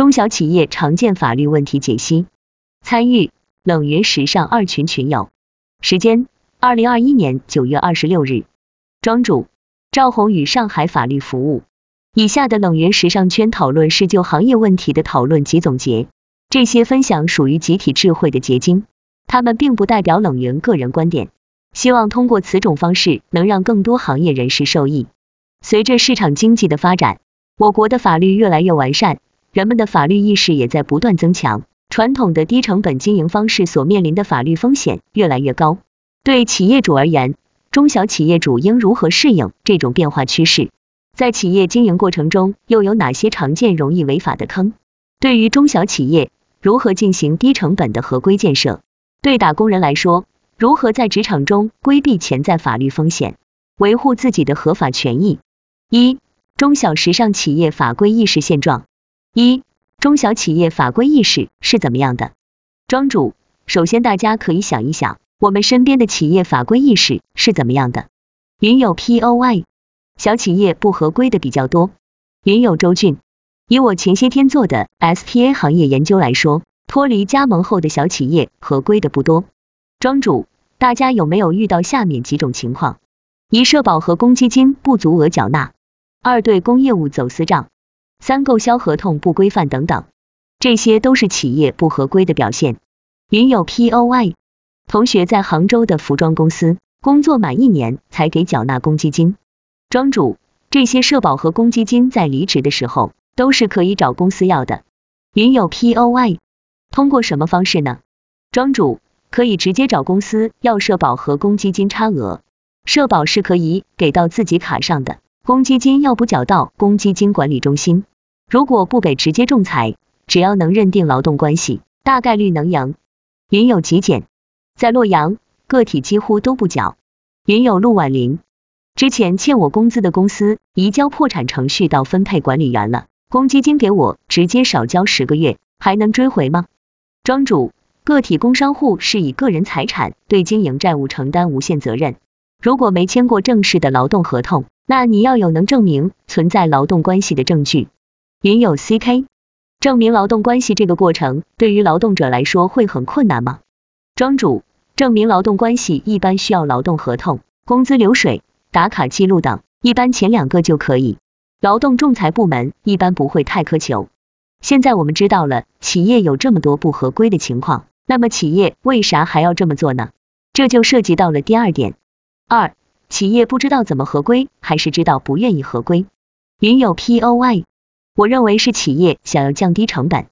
中小企业常见法律问题解析。参与冷云时尚二群群友。时间：二零二一年九月二十六日。庄主：赵红宇上海法律服务。以下的冷云时尚圈讨论是就行业问题的讨论及总结，这些分享属于集体智慧的结晶，他们并不代表冷云个人观点。希望通过此种方式能让更多行业人士受益。随着市场经济的发展，我国的法律越来越完善，人们的法律意识也在不断增强。传统的低成本经营方式所面临的法律风险越来越高。对企业主而言，中小企业主应如何适应这种变化趋势？在企业经营过程中，又有哪些常见容易违法的坑？对于中小企业，如何进行低成本的合规建设？对打工人来说，如何在职场中规避潜在法律风险，维护自己的合法权益？一、中小时尚企业法规意识现状。一、中小企业法规意识是怎么样的？庄主，首先大家可以想一想，我们身边的企业法规意识是怎么样的？云有 P O I 小企业不合规的比较多。云有周俊，以我前些天做的 SPA 行业研究来说，脱离加盟后的小企业合规的不多。庄主，大家有没有遇到下面几种情况？一、社保和公积金不足额缴纳；二、对公业务走私账；三、购销合同不规范等等，这些都是企业不合规的表现。云有 poi 同学在杭州的服装公司工作满一年才给缴纳公积金。庄主，这些社保和公积金在离职的时候都是可以找公司要的。云有 poi 通过什么方式呢？庄主。可以直接找公司要社保和公积金差额，社保是可以给到自己卡上的，公积金要补缴到公积金管理中心。如果不给直接仲裁，只要能认定劳动关系，大概率能赢。云有极简，在洛阳个体几乎都不缴。云有陆婉玲，之前欠我工资的公司移交破产程序到分配管理员了，公积金给我直接少交十个月，还能追回吗？庄主。个体工商户是以个人财产对经营债务承担无限责任。如果没签过正式的劳动合同，那你要有能证明存在劳动关系的证据。云有 CK，证明劳动关系这个过程对于劳动者来说会很困难吗？庄主，证明劳动关系一般需要劳动合同、工资流水、打卡记录等，一般前两个就可以。劳动仲裁部门一般不会太苛求。现在我们知道了，企业有这么多不合规的情况。那么企业为啥还要这么做呢？这就涉及到了第二点。二，企业不知道怎么合规，还是知道不愿意合规？云有 POY，我认为是企业想要降低成本。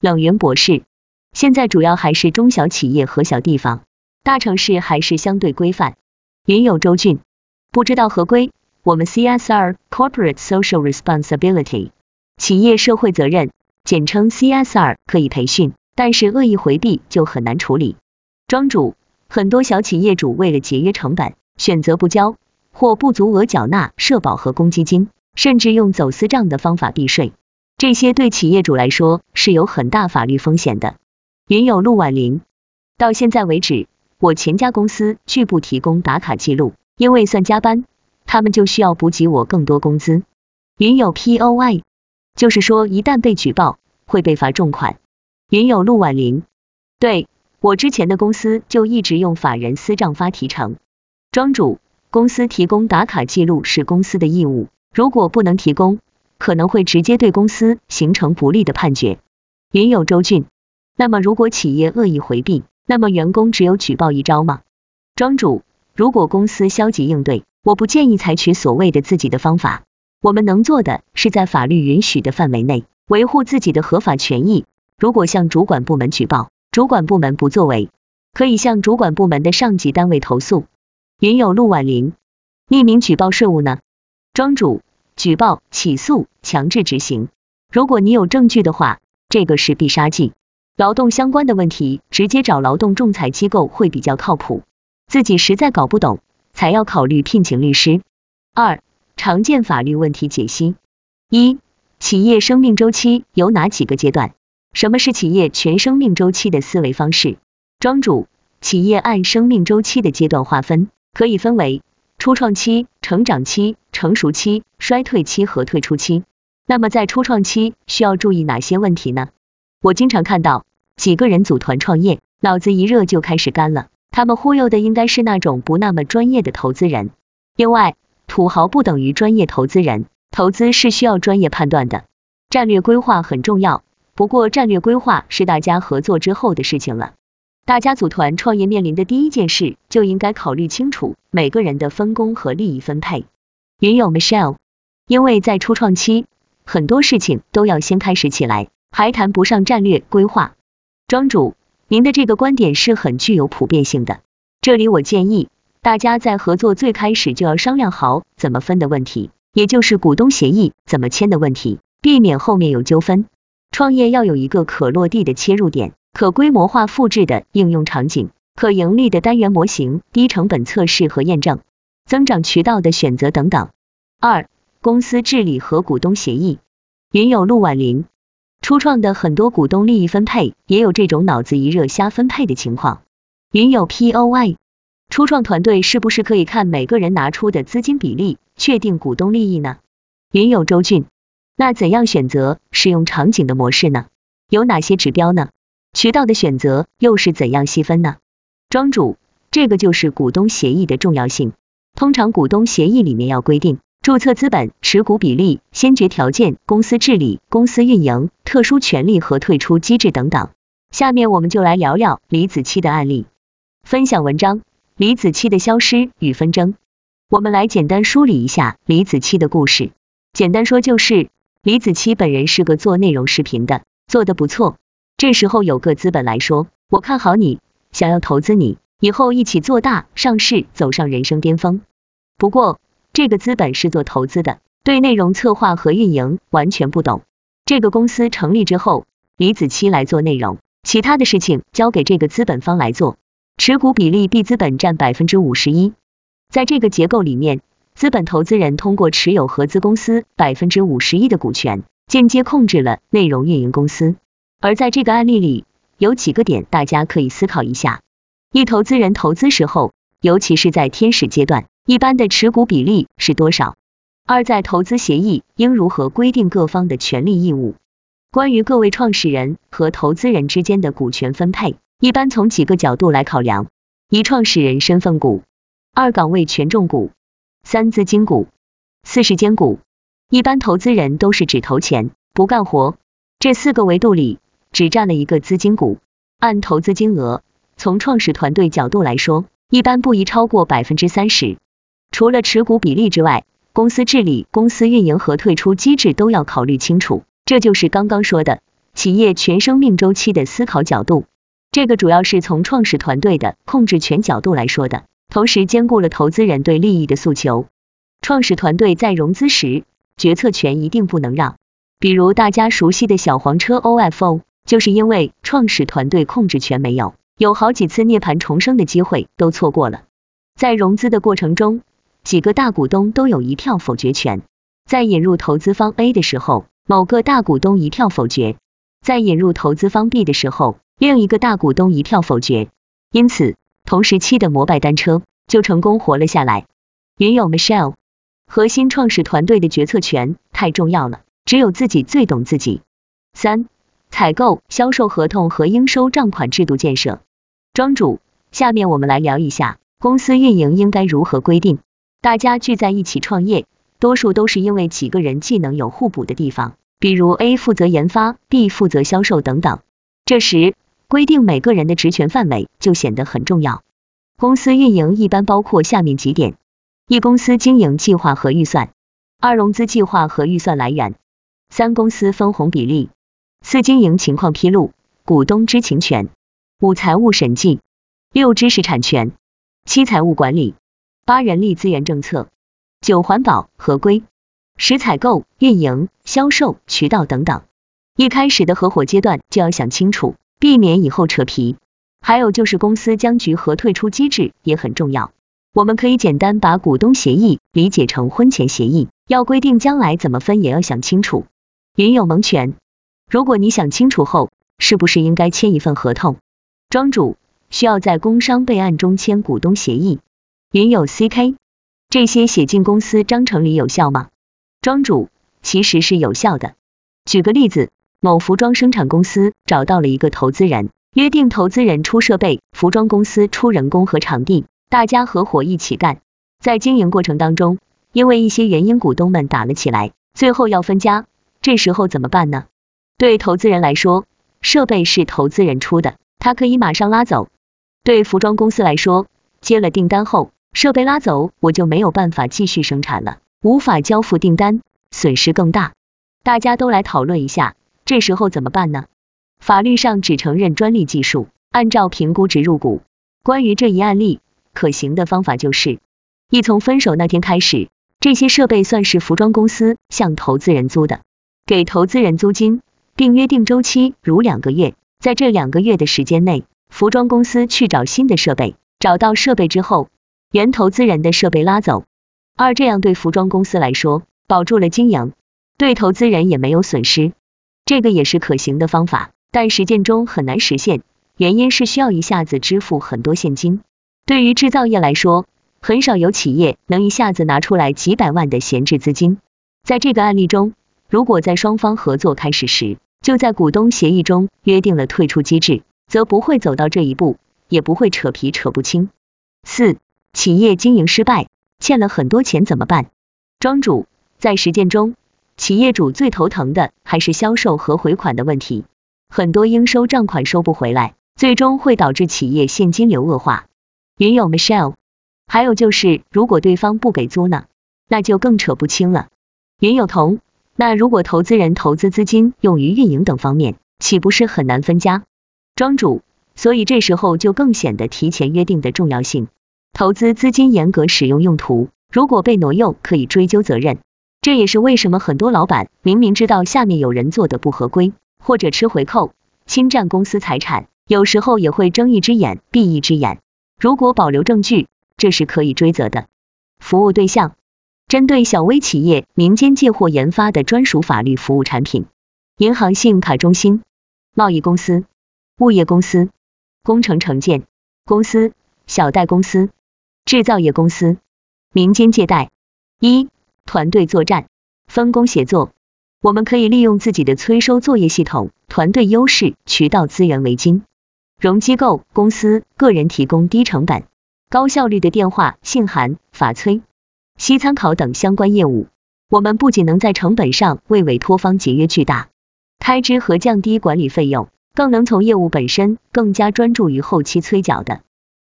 冷云博士，现在主要还是中小企业和小地方，大城市还是相对规范。云有周俊，不知道合规，我们 CSR Corporate Social Responsibility 企业社会责任，简称 CSR 可以培训。但是恶意回避就很难处理。庄主，很多小企业主为了节约成本，选择不交或不足额缴纳社保和公积金，甚至用走私账的方法避税，这些对企业主来说是有很大法律风险的。云有陆婉玲，到现在为止，我前家公司拒不提供打卡记录，因为算加班，他们就需要补给我更多工资。云有 POY，就是说一旦被举报，会被罚重款。云有陆婉玲，对我之前的公司就一直用法人私账发提成。庄主，公司提供打卡记录是公司的义务，如果不能提供，可能会直接对公司形成不利的判决。云有周俊，那么如果企业恶意回避，那么员工只有举报一招吗？庄主，如果公司消极应对，我不建议采取所谓的自己的方法。我们能做的是在法律允许的范围内，维护自己的合法权益。如果向主管部门举报，主管部门不作为，可以向主管部门的上级单位投诉。云有陆婉玲，匿名举报税务呢？庄主，举报、起诉、强制执行。如果你有证据的话，这个是必杀技。劳动相关的问题，直接找劳动仲裁机构会比较靠谱。自己实在搞不懂，才要考虑聘请律师。二、常见法律问题解析。一、企业生命周期有哪几个阶段？什么是企业全生命周期的思维方式？庄主，企业按生命周期的阶段划分，可以分为初创期、成长期、成熟期、衰退期和退出期。那么在初创期需要注意哪些问题呢？我经常看到几个人组团创业，脑子一热就开始干了，他们忽悠的应该是那种不那么专业的投资人。另外，土豪不等于专业投资人，投资是需要专业判断的，战略规划很重要。不过战略规划是大家合作之后的事情了。大家组团创业面临的第一件事，就应该考虑清楚每个人的分工和利益分配。云友 Michelle，因为在初创期，很多事情都要先开始起来，还谈不上战略规划。庄主，您的这个观点是很具有普遍性的。这里我建议。大家在合作最开始就要商量好怎么分的问题，也就是股东协议怎么签的问题，避免后面有纠纷。创业要有一个可落地的切入点，可规模化复制的应用场景，可盈利的单元模型，低成本测试和验证，增长渠道的选择等等。二、公司治理和股东协议。云有陆婉玲，初创的很多股东利益分配也有这种脑子一热瞎分配的情况。云有 P O I，。初创团队是不是可以看每个人拿出的资金比例，确定股东利益呢？云有周俊，那怎样选择使用场景的模式呢？有哪些指标呢？渠道的选择又是怎样细分呢？庄主，这个就是股东协议的重要性。通常股东协议里面要规定注册资本、持股比例、先决条件、公司治理、公司运营、特殊权利和退出机制等等。下面我们就来聊聊李子柒的案例。分享文章。李子柒的消失与纷争，我们来简单梳理一下李子柒的故事。简单说就是，李子柒本人是个做内容视频的，做的不错。这时候有个资本来说，我看好你，想要投资你，以后一起做大上市，走上人生巅峰。不过，这个资本是做投资的，对内容策划和运营完全不懂。这个公司成立之后，李子柒来做内容，其他的事情交给这个资本方来做。持股比例，B 资本占百分之五十一。在这个结构里面，资本投资人通过持有合资公司百分之五十一的股权，间接控制了内容运营公司。而在这个案例里，有几个点大家可以思考一下：一、投资人投资时候，尤其是在天使阶段，一般的持股比例是多少？二、在投资协议应如何规定各方的权利义务？关于各位创始人和投资人之间的股权分配。一般从几个角度来考量：一、创始人身份股；二、岗位权重股；三、资金股；四、时间股。一般投资人都是只投钱不干活，这四个维度里只占了一个资金股。按投资金额，从创始团队角度来说，一般不宜超过百分之三十。除了持股比例之外，公司治理、公司运营和退出机制都要考虑清楚。这就是刚刚说的企业全生命周期的思考角度。这个主要是从创始团队的控制权角度来说的，同时兼顾了投资人对利益的诉求。创始团队在融资时，决策权一定不能让。比如大家熟悉的小黄车 OFO，就是因为创始团队控制权没有，有好几次涅槃重生的机会都错过了。在融资的过程中，几个大股东都有一票否决权。在引入投资方 A 的时候，某个大股东一票否决；在引入投资方 B 的时候，另一个大股东一票否决，因此同时期的摩拜单车就成功活了下来。云友 Michelle，核心创始团队的决策权太重要了，只有自己最懂自己。三、采购、销售合同和应收账款制度建设。庄主，下面我们来聊一下公司运营应该如何规定。大家聚在一起创业，多数都是因为几个人技能有互补的地方，比如 A 负责研发，B 负责销售等等。这时规定每个人的职权范围就显得很重要。公司运营一般包括下面几点：一、公司经营计划和预算；二、融资计划和预算来源；三、公司分红比例；四、经营情况披露，股东知情权；五、财务审计；六、知识产权；七、财务管理；八、人力资源政策；九、环保合规；十、采购、运营、销售、渠道等等。一开始的合伙阶段就要想清楚。避免以后扯皮，还有就是公司僵局和退出机制也很重要。我们可以简单把股东协议理解成婚前协议，要规定将来怎么分也要想清楚。云有蒙权，如果你想清楚后，是不是应该签一份合同？庄主需要在工商备案中签股东协议。云有 CK，这些写进公司章程里有效吗？庄主其实是有效的。举个例子，某服装生产公司找到了一个投资人，约定投资人出设备，服装公司出人工和场地，大家合伙一起干。在经营过程当中，因为一些原因，股东们打了起来，最后要分家，这时候怎么办呢？对投资人来说，设备是投资人出的，他可以马上拉走；对服装公司来说，接了订单后，设备拉走，我就没有办法继续生产了，无法交付订单，损失更大。大家都来讨论一下，这时候怎么办呢？法律上只承认专利技术，按照评估值入股。关于这一案例，可行的方法就是，一从分手那天开始，这些设备算是服装公司向投资人租的，给投资人租金，并约定周期如两个月，在这两个月的时间内，服装公司去找新的设备，找到设备之后，原投资人的设备拉走。二这样对服装公司来说，保住了经营。对投资人也没有损失，这个也是可行的方法，但实践中很难实现，原因是需要一下子支付很多现金。对于制造业来说，很少有企业能一下子拿出来几百万的闲置资金。在这个案例中，如果在双方合作开始时，就在股东协议中约定了退出机制，则不会走到这一步，也不会扯皮扯不清。四、企业经营失败，欠了很多钱怎么办？庄主在实践中。企业主最头疼的还是销售和回款的问题，很多应收账款收不回来，最终会导致企业现金流恶化。云友 Michelle，还有就是如果对方不给租呢，那就更扯不清了。云友彤，那如果投资人投资资金用于运营等方面，岂不是很难分家？庄主，所以这时候就更显得提前约定的重要性。投资资金严格使用用途，如果被挪用，可以追究责任。这也是为什么很多老板明明知道下面有人做的不合规，或者吃回扣、侵占公司财产，有时候也会睁一只眼闭一只眼。如果保留证据，这是可以追责的。服务对象：针对小微企业、民间借货研发的专属法律服务产品，银行信用卡中心、贸易公司、物业公司、工程承建公司、小贷公司、制造业公司、民间借贷。一团队作战，分工协作，我们可以利用自己的催收作业系统、团队优势、渠道资源为金，融机构、公司、个人提供低成本、高效率的电话、信函、法催、息参考等相关业务。我们不仅能在成本上为委托方节约巨大开支和降低管理费用，更能从业务本身更加专注于后期催缴的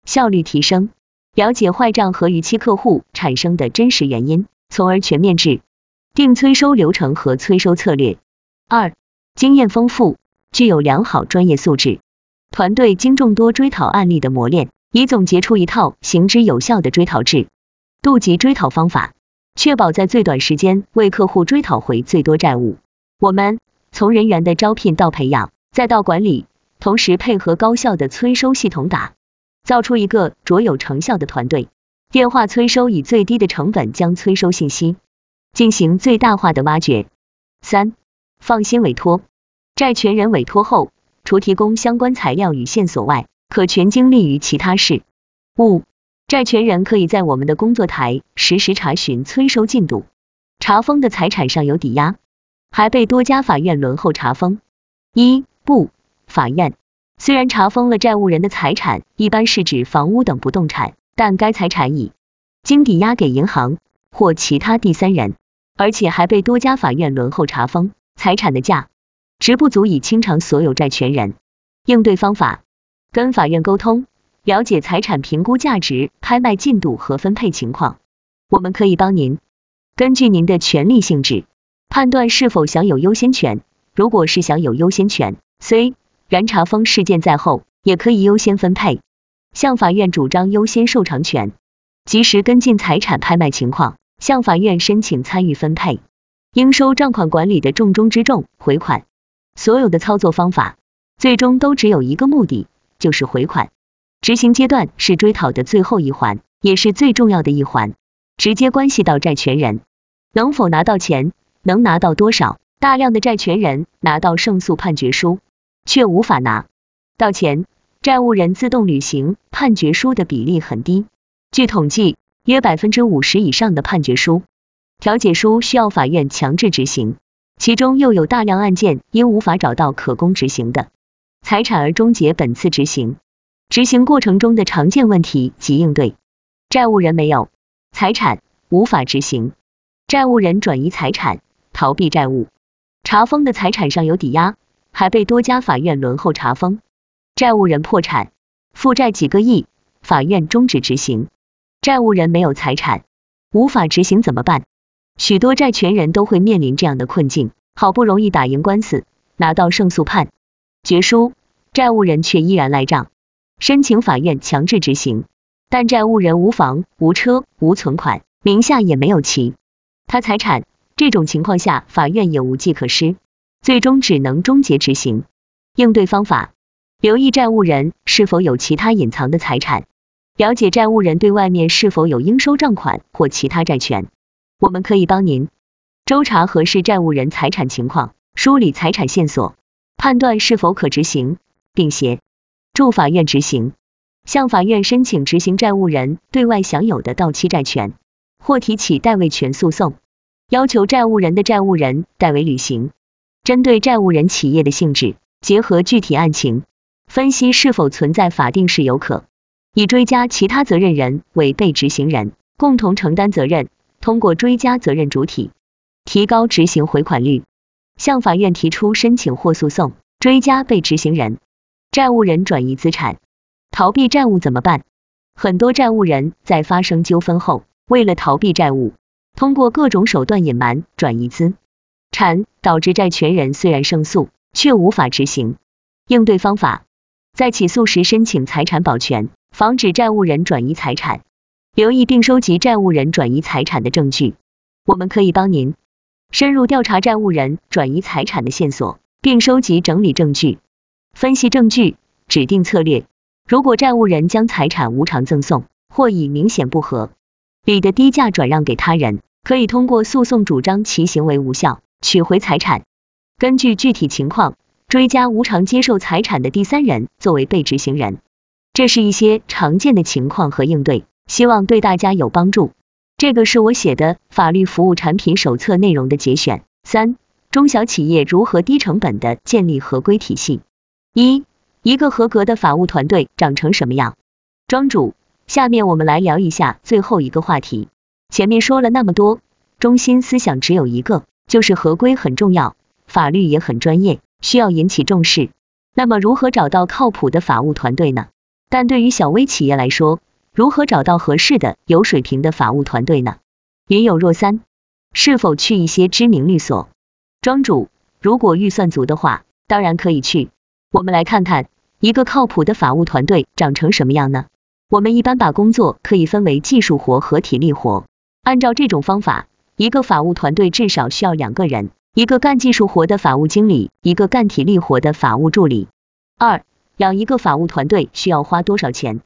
效率提升，了解坏账和逾期客户产生的真实原因。从而全面制定催收流程和催收策略。二、经验丰富，具有良好专业素质，团队经众多追讨案例的磨练，已总结出一套行之有效的追讨制度及追讨方法，确保在最短时间为客户追讨回最多债务。我们从人员的招聘到培养，再到管理，同时配合高效的催收系统，打造出一个卓有成效的团队。电话催收以最低的成本将催收信息进行最大化的挖掘。三、放心委托，债权人委托后，除提供相关材料与线索外，可全精力于其他事务。债权人可以在我们的工作台实时查询催收进度，查封的财产上有抵押，还被多家法院轮候查封。一、不，法院。虽然查封了债务人的财产，一般是指房屋等不动产。但该财产已经抵押给银行或其他第三人，而且还被多家法院轮候查封，财产的价。值不足以清偿所有债权人。应对方法：跟法院沟通，了解财产评估价值、拍卖进度和分配情况。我们可以帮您根据您的权利性质判断是否享有优先权。如果是享有优先权，虽然查封事件在后，也可以优先分配。向法院主张优先受偿权，及时跟进财产拍卖情况，向法院申请参与分配。应收账款管理的重中之重，回款。所有的操作方法，最终都只有一个目的，就是回款。执行阶段是追讨的最后一环，也是最重要的一环，直接关系到债权人能否拿到钱，能拿到多少。大量的债权人拿到胜诉判决书，却无法拿到钱。债务人自动履行判决书的比例很低，据统计，约百分之五十以上的判决书调解书需要法院强制执行，其中又有大量案件因无法找到可供执行的财产而终结本次执行。执行过程中的常见问题及应对：债务人没有。财产，无法执行；债务人转移财产，逃避债务；查封的财产上有抵押，还被多家法院轮候查封；债务人破产，负债几个亿，法院终止执行；债务人没有财产，无法执行怎么办？许多债权人都会面临这样的困境，好不容易打赢官司，拿到胜诉判。决书，债务人却依然赖账，申请法院强制执行，但债务人无房、无车、无存款，名下也没有其他财产，这种情况下，法院也无计可施，最终只能终结执行。应对方法：留意债务人是否有其他隐藏的财产，了解债务人对外面是否有应收账款或其他债权。我们可以帮您周查核实债务人财产情况，梳理财产线索，判断是否可执行，并协助法院执行。向法院申请执行债务人对外享有的到期债权，或提起代位权诉讼，要求债务人的债务人代为履行。针对债务人企业的性质，结合具体案情，分析是否存在法定事由可以追加其他责任人为被执行人，共同承担责任。通过追加责任主体，提高执行回款率，向法院提出申请或诉讼，追加被执行人、债务人转移资产。逃避债务怎么办？很多债务人在发生纠纷后，为了逃避债务，通过各种手段隐瞒转移资产，导致债权人虽然胜诉，却无法执行。应对方法：在起诉时申请财产保全，防止债务人转移财产。留意并收集债务人转移财产的证据，我们可以帮您深入调查债务人转移财产的线索，并收集整理证据，分析证据，指定策略。如果债务人将财产无偿赠送，或以明显不合理的低价转让给他人，可以通过诉讼主张其行为无效，取回财产。根据具体情况，追加无偿接受财产的第三人作为被执行人。这是一些常见的情况和应对。希望对大家有帮助。这个是我写的法律服务产品手册内容的节选。三、中小企业如何低成本的建立合规体系？一、一个合格的法务团队长成什么样？庄主，下面我们来聊一下最后一个话题。前面说了那么多，中心思想只有一个，就是合规很重要，法律也很专业，需要引起重视。那么如何找到靠谱的法务团队呢？但对于小微企业来说，如何找到合适的、有水平的法务团队呢？云有若三，是否去一些知名律所？庄主，如果预算足的话，当然可以去。我们来看看一个靠谱的法务团队长成什么样呢？我们一般把工作可以分为技术活和体力活。按照这种方法，一个法务团队至少需要两个人，一个干技术活的法务经理，一个干体力活的法务助理。二，养一个法务团队需要花多少钱？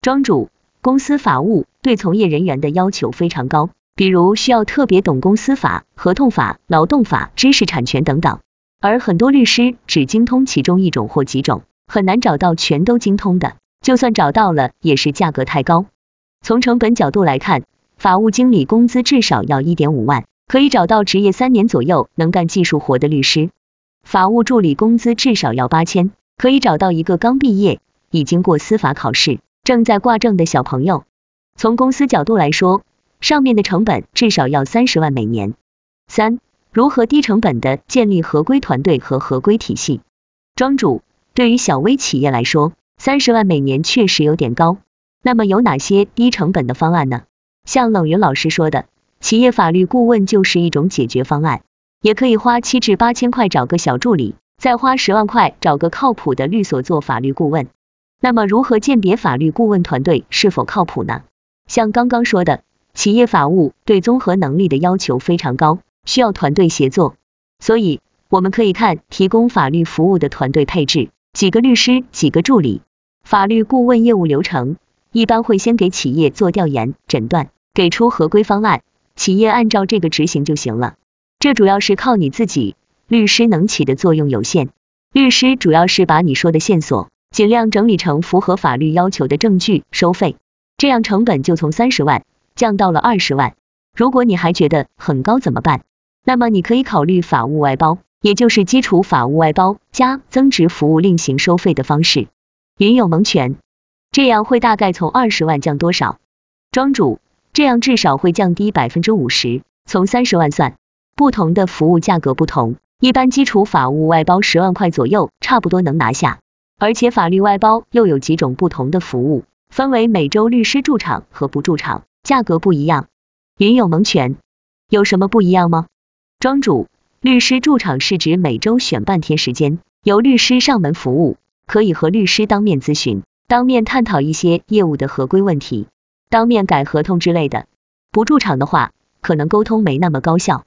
庄主。公司法务对从业人员的要求非常高，比如需要特别懂公司法、合同法、劳动法、知识产权等等。而很多律师只精通其中一种或几种，很难找到全都精通的。就算找到了，也是价格太高。从成本角度来看，法务经理工资至少要一点五万，可以找到职业三年左右能干技术活的律师。法务助理工资至少要八千，可以找到一个刚毕业、已经过司法考试。正在挂证的小朋友，从公司角度来说，上面的成本至少要三十万每年。三、如何低成本的建立合规团队和合规体系？庄主，对于小微企业来说，三十万每年确实有点高。那么有哪些低成本的方案呢？像冷云老师说的，企业法律顾问就是一种解决方案，也可以花七至八千块找个小助理，再花十万块找个靠谱的律所做法律顾问。那么如何鉴别法律顾问团队是否靠谱呢？像刚刚说的，企业法务对综合能力的要求非常高，需要团队协作，所以我们可以看提供法律服务的团队配置，几个律师，几个助理。法律顾问业务流程一般会先给企业做调研诊断，给出合规方案，企业按照这个执行就行了。这主要是靠你自己，律师能起的作用有限。律师主要是把你说的线索。尽量整理成符合法律要求的证据，收费，这样成本就从三十万降到了二十万。如果你还觉得很高怎么办？那么你可以考虑法务外包，也就是基础法务外包加增值服务另行收费的方式，云有蒙权，这样会大概从二十万降多少？庄主，这样至少会降低百分之五十，从三十万算。不同的服务价格不同，一般基础法务外包十万块左右，差不多能拿下。而且法律外包又有几种不同的服务，分为每周律师驻场和不驻场，价格不一样。云有蒙权，有什么不一样吗？庄主，律师驻场是指每周选半天时间，由律师上门服务，可以和律师当面咨询，当面探讨一些业务的合规问题，当面改合同之类的。不驻场的话，可能沟通没那么高效，